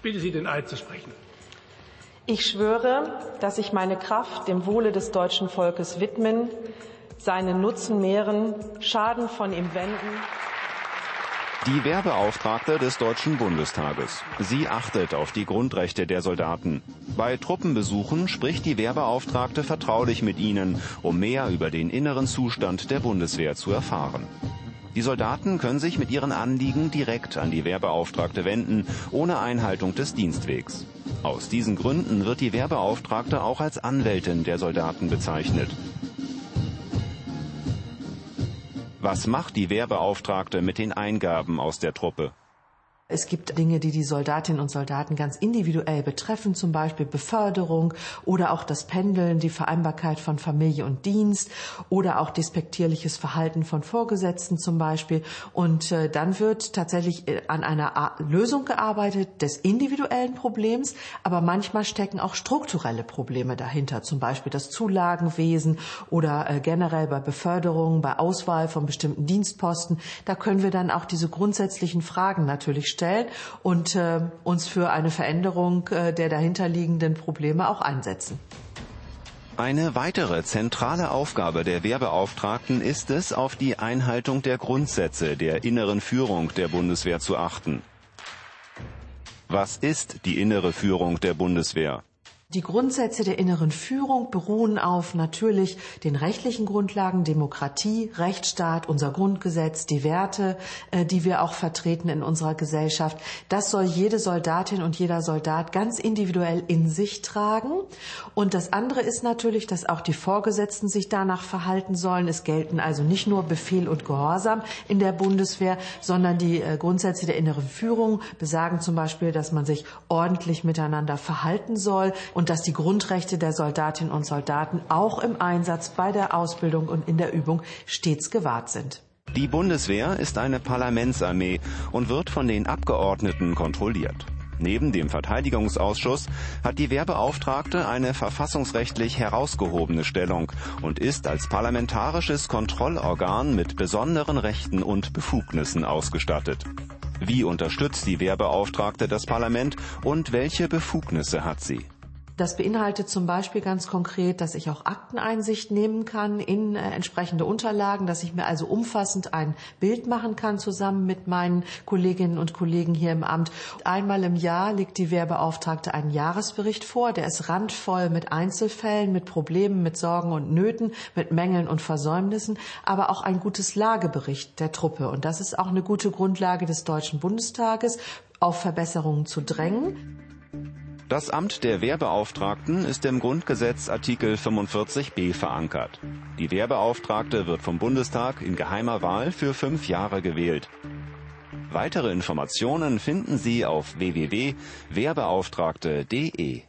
Ich bitte Sie, den Eid zu sprechen. Ich schwöre, dass ich meine Kraft dem Wohle des deutschen Volkes widmen, seinen Nutzen mehren, Schaden von ihm wenden. Die Wehrbeauftragte des Deutschen Bundestages. Sie achtet auf die Grundrechte der Soldaten. Bei Truppenbesuchen spricht die Wehrbeauftragte vertraulich mit ihnen, um mehr über den inneren Zustand der Bundeswehr zu erfahren. Die Soldaten können sich mit ihren Anliegen direkt an die Wehrbeauftragte wenden, ohne Einhaltung des Dienstwegs. Aus diesen Gründen wird die Wehrbeauftragte auch als Anwältin der Soldaten bezeichnet. Was macht die Wehrbeauftragte mit den Eingaben aus der Truppe? Es gibt Dinge, die die Soldatinnen und Soldaten ganz individuell betreffen, zum Beispiel Beförderung oder auch das Pendeln, die Vereinbarkeit von Familie und Dienst oder auch despektierliches Verhalten von Vorgesetzten zum Beispiel. Und äh, dann wird tatsächlich äh, an einer Lösung gearbeitet des individuellen Problems, aber manchmal stecken auch strukturelle Probleme dahinter, zum Beispiel das Zulagenwesen oder äh, generell bei Beförderung, bei Auswahl von bestimmten Dienstposten. Da können wir dann auch diese grundsätzlichen Fragen natürlich stellen stellen und äh, uns für eine Veränderung äh, der dahinterliegenden Probleme auch einsetzen. Eine weitere zentrale Aufgabe der Wehrbeauftragten ist es, auf die Einhaltung der Grundsätze der inneren Führung der Bundeswehr zu achten. Was ist die innere Führung der Bundeswehr? Die Grundsätze der inneren Führung beruhen auf natürlich den rechtlichen Grundlagen, Demokratie, Rechtsstaat, unser Grundgesetz, die Werte, äh, die wir auch vertreten in unserer Gesellschaft. Das soll jede Soldatin und jeder Soldat ganz individuell in sich tragen. Und das andere ist natürlich, dass auch die Vorgesetzten sich danach verhalten sollen. Es gelten also nicht nur Befehl und Gehorsam in der Bundeswehr, sondern die äh, Grundsätze der inneren Führung besagen zum Beispiel, dass man sich ordentlich miteinander verhalten soll und dass die Grundrechte der Soldatinnen und Soldaten auch im Einsatz, bei der Ausbildung und in der Übung stets gewahrt sind. Die Bundeswehr ist eine Parlamentsarmee und wird von den Abgeordneten kontrolliert. Neben dem Verteidigungsausschuss hat die Wehrbeauftragte eine verfassungsrechtlich herausgehobene Stellung und ist als parlamentarisches Kontrollorgan mit besonderen Rechten und Befugnissen ausgestattet. Wie unterstützt die Wehrbeauftragte das Parlament und welche Befugnisse hat sie? Das beinhaltet zum Beispiel ganz konkret, dass ich auch Akteneinsicht nehmen kann in äh, entsprechende Unterlagen, dass ich mir also umfassend ein Bild machen kann zusammen mit meinen Kolleginnen und Kollegen hier im Amt. Einmal im Jahr legt die Wehrbeauftragte einen Jahresbericht vor, der ist randvoll mit Einzelfällen, mit Problemen, mit Sorgen und Nöten, mit Mängeln und Versäumnissen, aber auch ein gutes Lagebericht der Truppe. Und das ist auch eine gute Grundlage des Deutschen Bundestages, auf Verbesserungen zu drängen. Das Amt der Wehrbeauftragten ist im Grundgesetz Artikel 45b verankert. Die Wehrbeauftragte wird vom Bundestag in geheimer Wahl für fünf Jahre gewählt. Weitere Informationen finden Sie auf www.wehrbeauftragte.de.